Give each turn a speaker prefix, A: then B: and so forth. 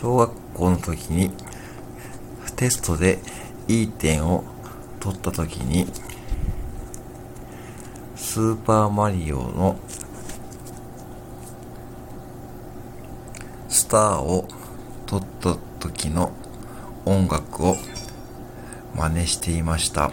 A: 小学校の時にテストでいい点を取った時にスーパーマリオのスターを取った時の音楽を真似していました。